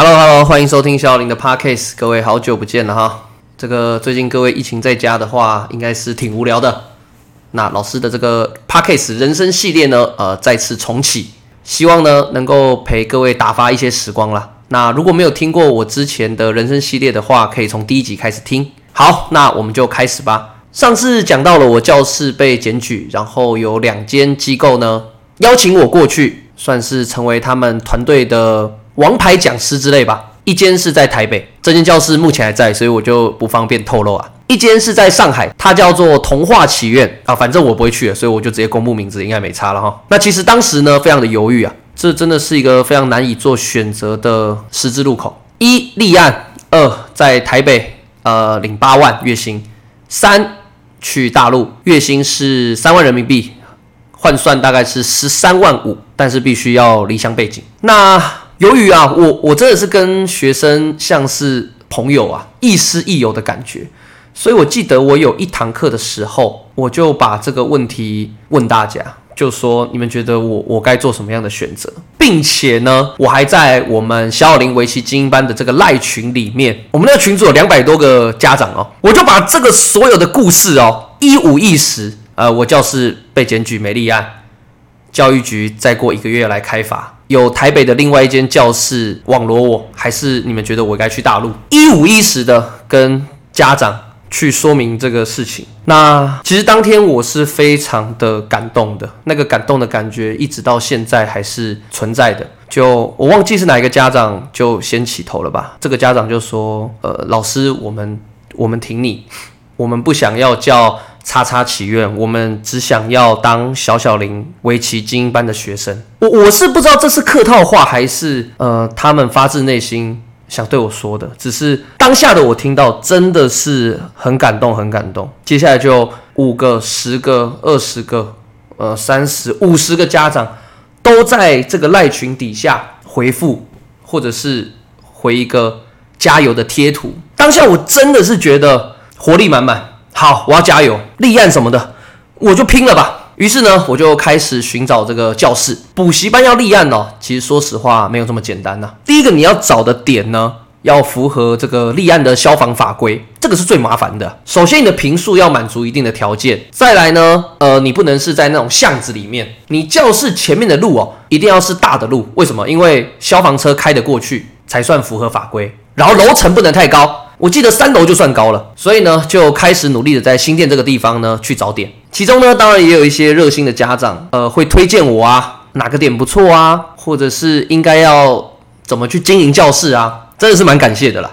Hello Hello，欢迎收听小林的 Podcast，各位好久不见了哈。这个最近各位疫情在家的话，应该是挺无聊的。那老师的这个 Podcast 人生系列呢，呃，再次重启，希望呢能够陪各位打发一些时光啦。那如果没有听过我之前的人生系列的话，可以从第一集开始听。好，那我们就开始吧。上次讲到了我教室被检举，然后有两间机构呢邀请我过去，算是成为他们团队的。王牌讲师之类吧，一间是在台北，这间教室目前还在，所以我就不方便透露啊。一间是在上海，它叫做童话祈愿啊，反正我不会去了，所以我就直接公布名字，应该没差了哈。那其实当时呢，非常的犹豫啊，这真的是一个非常难以做选择的十字路口。一立案，二在台北，呃，领八万月薪；三去大陆，月薪是三万人民币，换算大概是十三万五，但是必须要离乡背景。那由于啊，我我真的是跟学生像是朋友啊，亦师亦友的感觉，所以我记得我有一堂课的时候，我就把这个问题问大家，就说你们觉得我我该做什么样的选择，并且呢，我还在我们小小林围棋精英班的这个赖群里面，我们那个群组有两百多个家长哦，我就把这个所有的故事哦一五一十，呃，我教室被检举没立案，教育局再过一个月来开罚。有台北的另外一间教室网罗我，还是你们觉得我该去大陆？一五一十的跟家长去说明这个事情。那其实当天我是非常的感动的，那个感动的感觉一直到现在还是存在的。就我忘记是哪一个家长就先起头了吧？这个家长就说：“呃，老师，我们我们挺你，我们不想要叫。”叉叉祈愿，我们只想要当小小林围棋精英班的学生。我我是不知道这是客套话还是呃他们发自内心想对我说的。只是当下的我听到真的是很感动，很感动。接下来就五个、十个、二十个、呃三十五十个家长都在这个赖群底下回复，或者是回一个加油的贴图。当下我真的是觉得活力满满。好，我要加油，立案什么的，我就拼了吧。于是呢，我就开始寻找这个教室补习班要立案哦。其实说实话，没有这么简单呐。第一个你要找的点呢，要符合这个立案的消防法规，这个是最麻烦的。首先，你的平数要满足一定的条件。再来呢，呃，你不能是在那种巷子里面，你教室前面的路哦，一定要是大的路。为什么？因为消防车开得过去才算符合法规。然后楼层不能太高。我记得三楼就算高了，所以呢，就开始努力的在新店这个地方呢去找点。其中呢，当然也有一些热心的家长，呃，会推荐我啊，哪个点不错啊，或者是应该要怎么去经营教室啊，真的是蛮感谢的啦。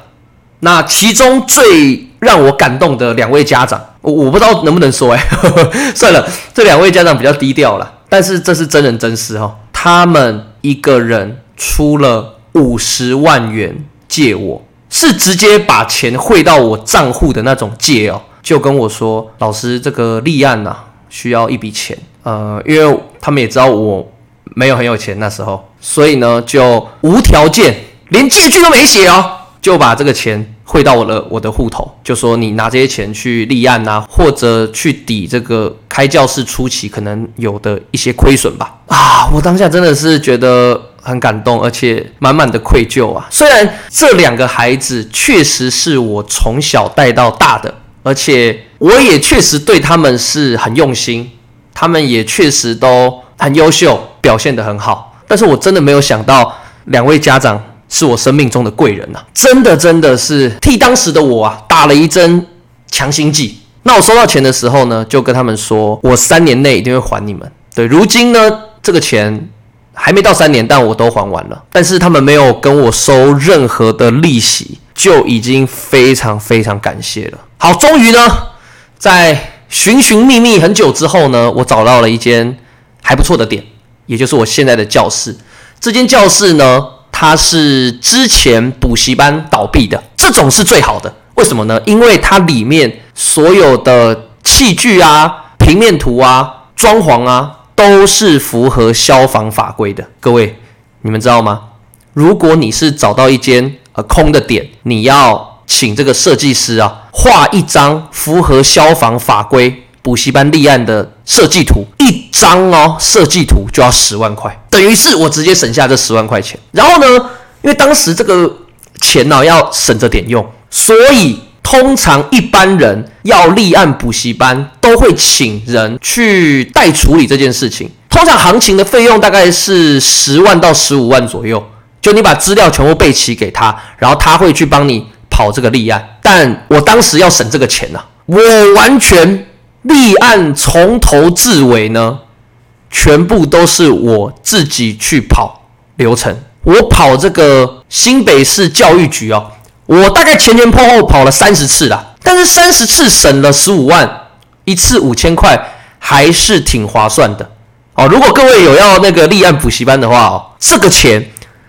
那其中最让我感动的两位家长，我我不知道能不能说，哎，算了，这两位家长比较低调了，但是这是真人真事哈，他们一个人出了五十万元借我。是直接把钱汇到我账户的那种借哦，就跟我说，老师这个立案呐需要一笔钱，呃，因为他们也知道我没有很有钱那时候，所以呢就无条件，连借据都没写哦，就把这个钱汇到我的我的户头，就说你拿这些钱去立案呐，或者去抵这个开教室初期可能有的一些亏损吧。啊，我当下真的是觉得。很感动，而且满满的愧疚啊！虽然这两个孩子确实是我从小带到大的，而且我也确实对他们是很用心，他们也确实都很优秀，表现得很好。但是我真的没有想到，两位家长是我生命中的贵人呐！真的真的是替当时的我啊打了一针强心剂。那我收到钱的时候呢，就跟他们说，我三年内一定会还你们。对，如今呢，这个钱。还没到三年，但我都还完了。但是他们没有跟我收任何的利息，就已经非常非常感谢了。好，终于呢，在寻寻觅觅很久之后呢，我找到了一间还不错的点，也就是我现在的教室。这间教室呢，它是之前补习班倒闭的，这种是最好的。为什么呢？因为它里面所有的器具啊、平面图啊、装潢啊。都是符合消防法规的，各位，你们知道吗？如果你是找到一间呃空的点，你要请这个设计师啊画一张符合消防法规补习班立案的设计图，一张哦设计图就要十万块，等于是我直接省下这十万块钱。然后呢，因为当时这个钱呢要省着点用，所以通常一般人要立案补习班都会请人去代处理这件事情。通常行情的费用大概是十万到十五万左右，就你把资料全部备齐给他，然后他会去帮你跑这个立案。但我当时要省这个钱呢，我完全立案从头至尾呢，全部都是我自己去跑流程。我跑这个新北市教育局哦，我大概前前后后跑了三十次啦，但是三十次省了十五万，一次五千块，还是挺划算的哦。如果各位有要那个立案补习班的话哦，这个钱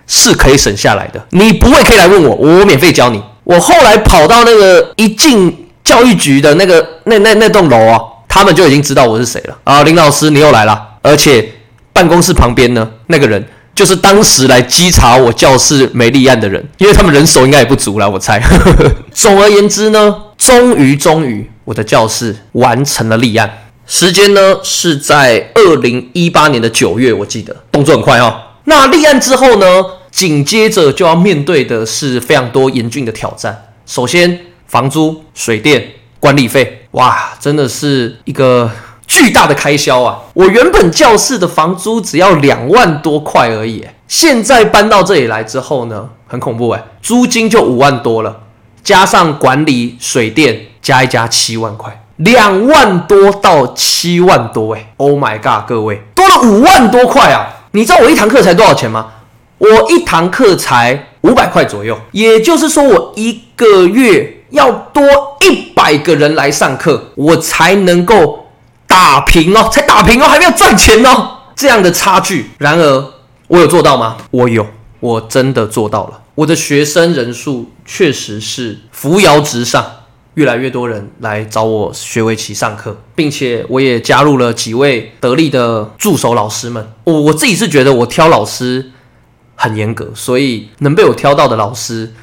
是可以省下来的。你不会可以来问我，我免费教你。我后来跑到那个一进教育局的那个那那那栋楼啊，他们就已经知道我是谁了啊。林老师，你又来了，而且办公室旁边呢，那个人。就是当时来稽查我教室没立案的人，因为他们人手应该也不足了，我猜。总而言之呢，终于终于我的教室完成了立案，时间呢是在二零一八年的九月，我记得动作很快哦。那立案之后呢，紧接着就要面对的是非常多严峻的挑战。首先，房租、水电、管理费，哇，真的是一个。巨大的开销啊！我原本教室的房租只要两万多块而已，现在搬到这里来之后呢，很恐怖哎，租金就五万多了，加上管理、水电加一加七万块，两万多到七万多哎！Oh my god，各位多了五万多块啊！你知道我一堂课才多少钱吗？我一堂课才五百块左右，也就是说我一个月要多一百个人来上课，我才能够。打平哦，才打平哦，还没有赚钱哦，这样的差距。然而，我有做到吗？我有，我真的做到了。我的学生人数确实是扶摇直上，越来越多人来找我学围棋上课，并且我也加入了几位得力的助手老师们。我我自己是觉得我挑老师很严格，所以能被我挑到的老师，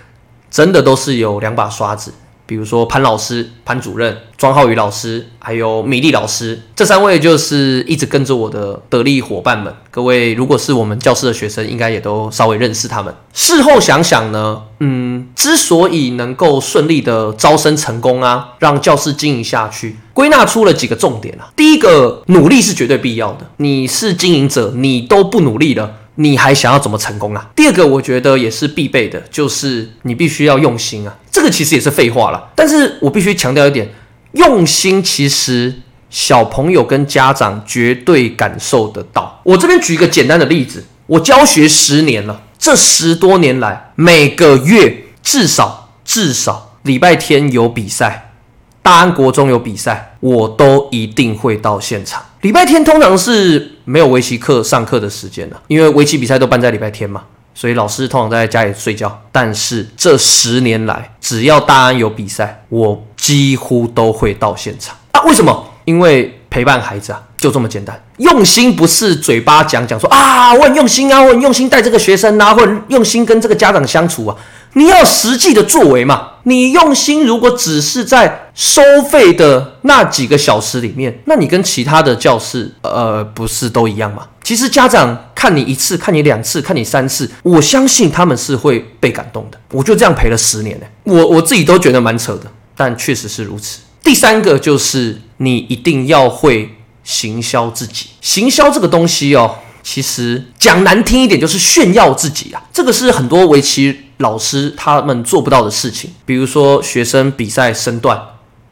真的都是有两把刷子。比如说潘老师、潘主任、庄浩宇老师，还有米粒老师，这三位就是一直跟着我的得力伙伴们。各位如果是我们教室的学生，应该也都稍微认识他们。事后想想呢，嗯，之所以能够顺利的招生成功啊，让教室经营下去，归纳出了几个重点啊。第一个，努力是绝对必要的。你是经营者，你都不努力了。你还想要怎么成功啊？第二个，我觉得也是必备的，就是你必须要用心啊。这个其实也是废话了，但是我必须强调一点，用心其实小朋友跟家长绝对感受得到。我这边举一个简单的例子，我教学十年了，这十多年来，每个月至少至少礼拜天有比赛。大安国中有比赛，我都一定会到现场。礼拜天通常是没有围棋课上课的时间了，因为围棋比赛都办在礼拜天嘛，所以老师通常在家里睡觉。但是这十年来，只要大安有比赛，我几乎都会到现场。啊，为什么？因为陪伴孩子啊，就这么简单。用心不是嘴巴讲讲说啊，我很用心啊，我很用心带这个学生啊，或者用心跟这个家长相处啊。你要实际的作为嘛？你用心，如果只是在收费的那几个小时里面，那你跟其他的教室，呃，不是都一样吗？其实家长看你一次，看你两次，看你三次，我相信他们是会被感动的。我就这样陪了十年呢，我我自己都觉得蛮扯的，但确实是如此。第三个就是你一定要会行销自己，行销这个东西哦，其实讲难听一点就是炫耀自己啊，这个是很多围棋。老师他们做不到的事情，比如说学生比赛身段，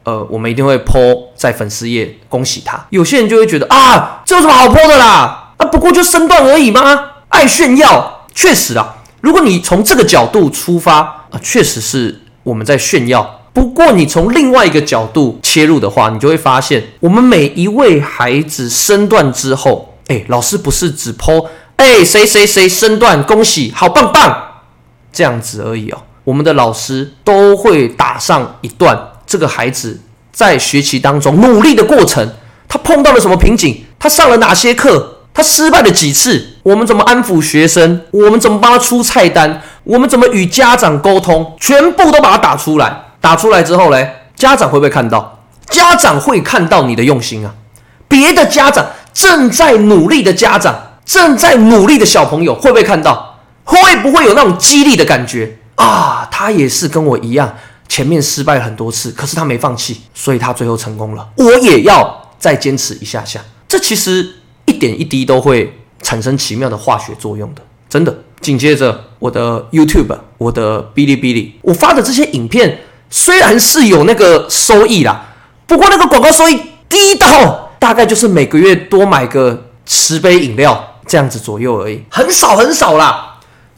呃，我们一定会泼在粉丝页恭喜他。有些人就会觉得啊，这有什么好泼的啦？啊，不过就身段而已吗？爱炫耀，确实啊。如果你从这个角度出发啊，确实是我们在炫耀。不过你从另外一个角度切入的话，你就会发现，我们每一位孩子身段之后，哎，老师不是只泼哎，谁谁谁身段恭喜，好棒棒。这样子而已哦，我们的老师都会打上一段这个孩子在学习当中努力的过程，他碰到了什么瓶颈，他上了哪些课，他失败了几次，我们怎么安抚学生，我们怎么帮他出菜单，我们怎么与家长沟通，全部都把它打出来。打出来之后嘞，家长会不会看到？家长会看到你的用心啊！别的家长正在努力的家长，正在努力的小朋友会不会看到？会不会有那种激励的感觉啊？他也是跟我一样，前面失败很多次，可是他没放弃，所以他最后成功了。我也要再坚持一下下。这其实一点一滴都会产生奇妙的化学作用的，真的。紧接着我的 YouTube，我的哔哩哔哩，我发的这些影片虽然是有那个收益啦，不过那个广告收益低到大概就是每个月多买个十杯饮料这样子左右而已，很少很少啦。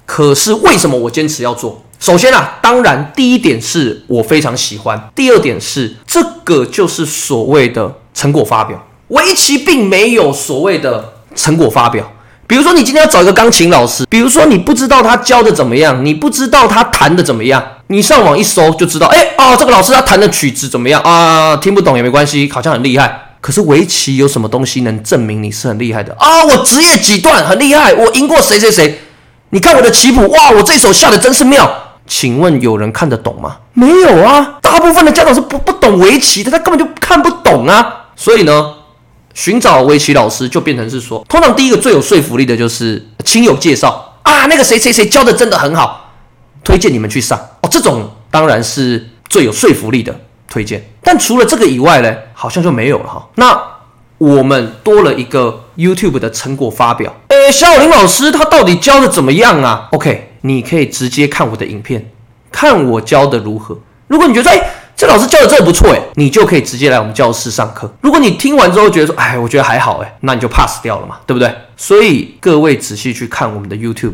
可是为什么我坚持要做？首先啊，当然第一点是我非常喜欢，第二点是这个就是所谓的成果发表。围棋并没有所谓的成果发表。比如说，你今天要找一个钢琴老师，比如说你不知道他教的怎么样，你不知道他弹的怎么样，你上网一搜就知道，哎哦，这个老师他弹的曲子怎么样啊？听不懂也没关系，好像很厉害。可是围棋有什么东西能证明你是很厉害的啊？我职业几段很厉害，我赢过谁谁谁。你看我的棋谱，哇，我这手下的真是妙。请问有人看得懂吗？没有啊，大部分的家长是不不懂围棋的，他根本就看不懂啊。所以呢？寻找围棋老师就变成是说，通常第一个最有说服力的就是亲友介绍啊，那个谁谁谁教的真的很好，推荐你们去上哦。这种当然是最有说服力的推荐。但除了这个以外呢，好像就没有了哈。那我们多了一个 YouTube 的成果发表。诶，小林老师他到底教的怎么样啊？OK，你可以直接看我的影片，看我教的如何。如果你觉得哎。这老师教的真的不错诶，你就可以直接来我们教室上课。如果你听完之后觉得说，哎，我觉得还好诶，那你就 pass 掉了嘛，对不对？所以各位仔细去看我们的 YouTube，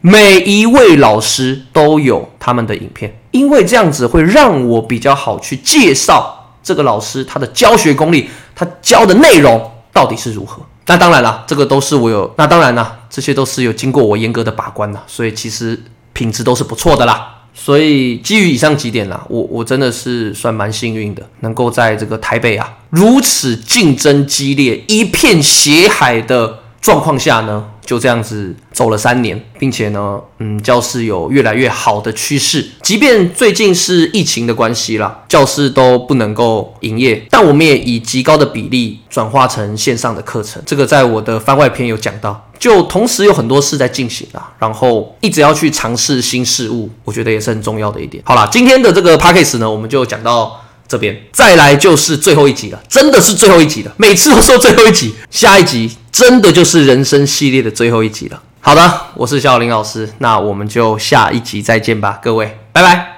每一位老师都有他们的影片，因为这样子会让我比较好去介绍这个老师他的教学功力，他教的内容到底是如何。那当然了，这个都是我有，那当然了，这些都是有经过我严格的把关的，所以其实品质都是不错的啦。所以基于以上几点啦，我我真的是算蛮幸运的，能够在这个台北啊如此竞争激烈、一片血海的状况下呢。就这样子走了三年，并且呢，嗯，教室有越来越好的趋势。即便最近是疫情的关系啦，教室都不能够营业，但我们也以极高的比例转化成线上的课程。这个在我的番外篇有讲到。就同时有很多事在进行啊，然后一直要去尝试新事物，我觉得也是很重要的一点。好了，今天的这个 p a c k a g e 呢，我们就讲到这边，再来就是最后一集了，真的是最后一集了。每次都说最后一集，下一集。真的就是人生系列的最后一集了。好的，我是小林老师，那我们就下一集再见吧，各位，拜拜。